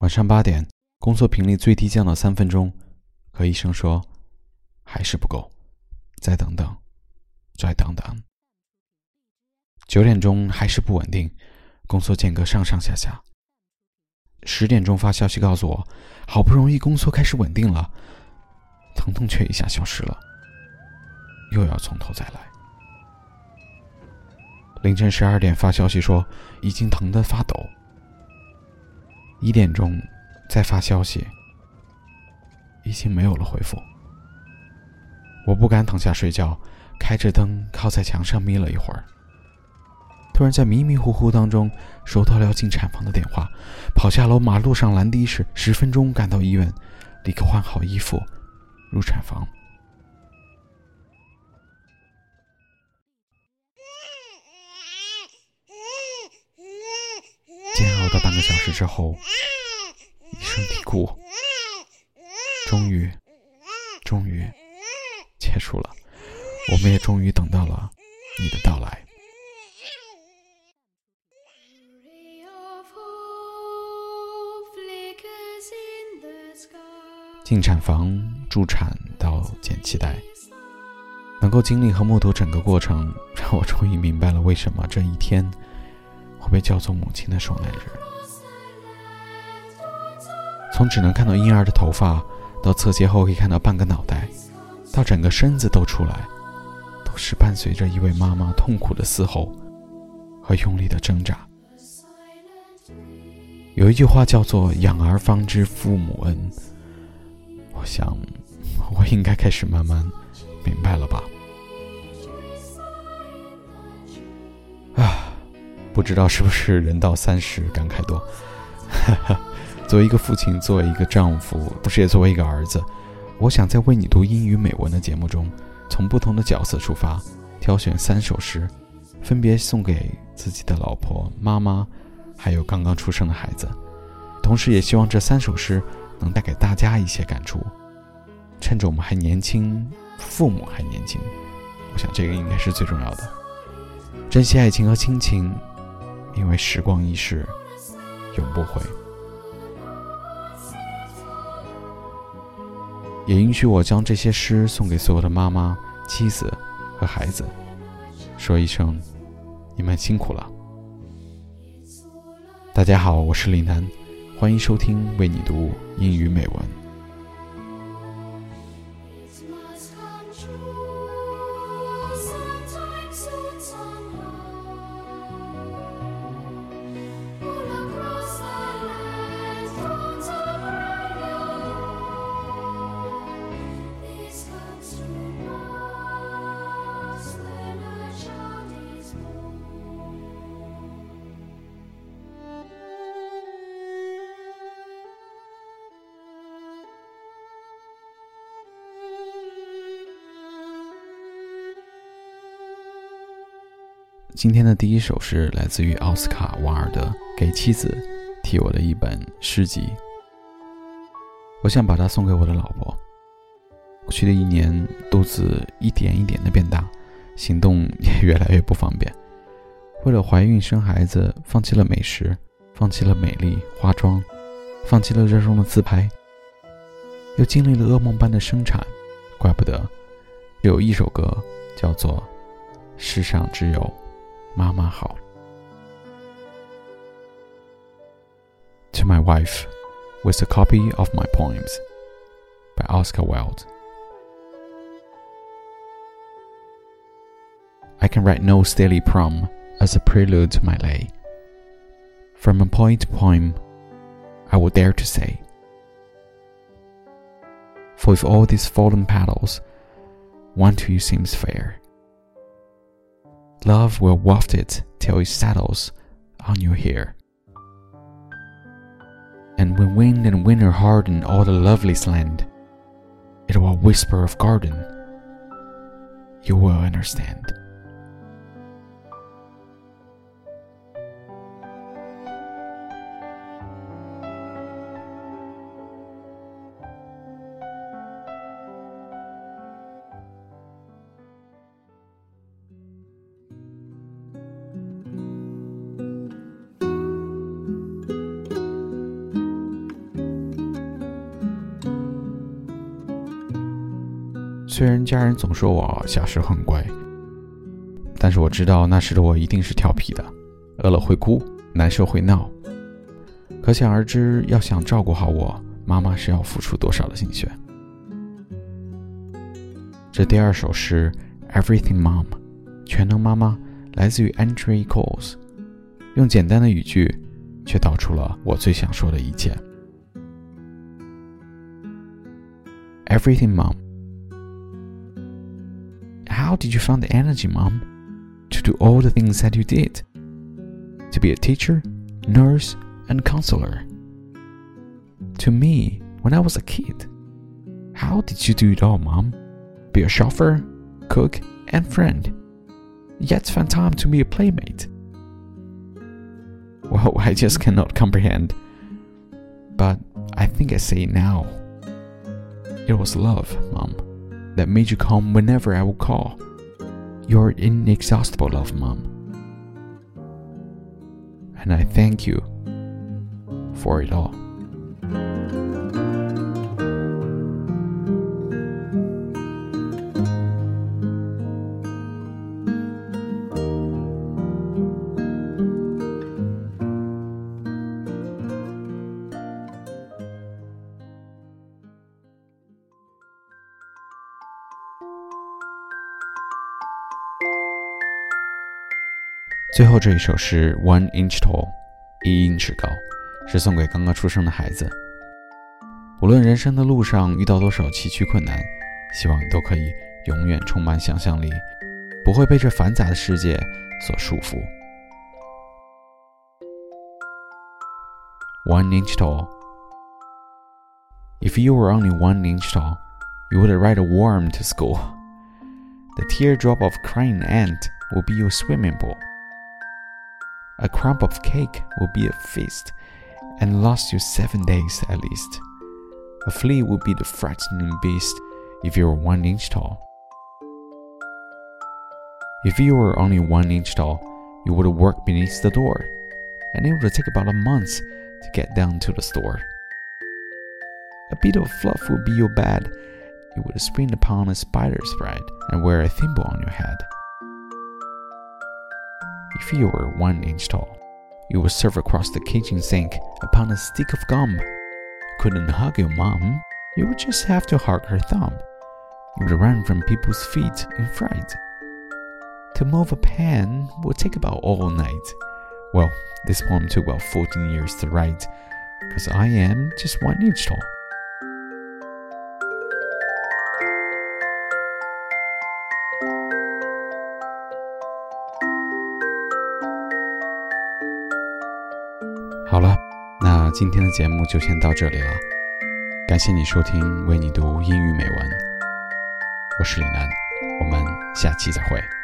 晚上八点，工作频率最低降到三分钟，可医生说还是不够，再等等，再等等。九点钟还是不稳定，工作间隔上上下下。十点钟发消息告诉我，好不容易工作开始稳定了，疼痛却一下消失了，又要从头再来。凌晨十二点发消息说已经疼得发抖。一点钟，再发消息，已经没有了回复。我不敢躺下睡觉，开着灯靠在墙上眯了一会儿。突然在迷迷糊糊当中收到了要进产房的电话，跑下楼，马路上拦的士，十分钟赶到医院，立刻换好衣服，入产房。煎熬的半个小时之后，一声啼哭，终于，终于结束了。我们也终于等到了你的到来。进产房助产到剪脐带，能够经历和目睹整个过程，让我终于明白了为什么这一天。会被叫做母亲的受难日。从只能看到婴儿的头发，到侧切后可以看到半个脑袋，到整个身子都出来，都是伴随着一位妈妈痛苦的嘶吼和用力的挣扎。有一句话叫做“养儿方知父母恩”，我想，我应该开始慢慢明白了吧。不知道是不是人到三十感慨多。作为一个父亲，作为一个丈夫，不是也作为一个儿子，我想在为你读英语美文的节目中，从不同的角色出发，挑选三首诗，分别送给自己的老婆、妈妈，还有刚刚出生的孩子。同时，也希望这三首诗能带给大家一些感触。趁着我们还年轻，父母还年轻，我想这个应该是最重要的。珍惜爱情和亲情。因为时光易逝，永不回。也允许我将这些诗送给所有的妈妈、妻子和孩子，说一声：你们辛苦了。大家好，我是李楠，欢迎收听为你读英语美文。今天的第一首诗来自于奥斯卡·瓦尔德给妻子替我的一本诗集。我想把它送给我的老婆。过去的一年，肚子一点一点的变大，行动也越来越不方便。为了怀孕生孩子，放弃了美食，放弃了美丽化妆，放弃了热衷的自拍，又经历了噩梦般的生产。怪不得有一首歌叫做《世上只有》。妈妈好。To my wife, with a copy of my poems by Oscar Wilde. I can write no stately prom as a prelude to my lay. From a poet poem, I will dare to say. For with all these fallen petals, one to you seems fair Love will waft it till it settles on your hair. And when wind and winter harden all the loveliest land, it will whisper of garden. You will understand. 虽然家人总说我小时候很乖，但是我知道那时的我一定是调皮的，饿了会哭，难受会闹。可想而知，要想照顾好我，妈妈是要付出多少的心血。这第二首诗《Everything Mom》，全能妈妈，来自于 Andre Coles，用简单的语句，却道出了我最想说的一切。Everything Mom。How did you find the energy, Mom, to do all the things that you did? To be a teacher, nurse, and counselor. To me, when I was a kid, how did you do it all, Mom? Be a chauffeur, cook, and friend, yet find time to be a playmate. Well, I just cannot comprehend. But I think I say it now. It was love, Mom that made you come whenever I would call. Your inexhaustible love, Mom. And I thank you for it all. 最后这一首是 One Inch Tall，一英尺高，是送给刚刚出生的孩子。无论人生的路上遇到多少崎岖困难，希望你都可以永远充满想象力，不会被这繁杂的世界所束缚。One inch tall. If you were only one inch tall, you would ride a worm to school. The teardrop of crying ant will be your swimming pool. A crumb of cake will be a feast, and last you seven days at least. A flea would be the frightening beast if you were one inch tall. If you were only one inch tall, you would work beneath the door, and it would take about a month to get down to the store. A bit of fluff would be your bed. You would spring upon a spider's thread and wear a thimble on your head. If you were one inch tall, you would serve across the kitchen sink upon a stick of gum. You couldn't hug your mom, you would just have to hug her thumb. You would run from people's feet in fright. To move a pen would take about all night. Well, this poem took about 14 years to write, because I am just one inch tall. 今天的节目就先到这里了。感谢你收听《为你读英语美文》，我是李楠，我们下期再会。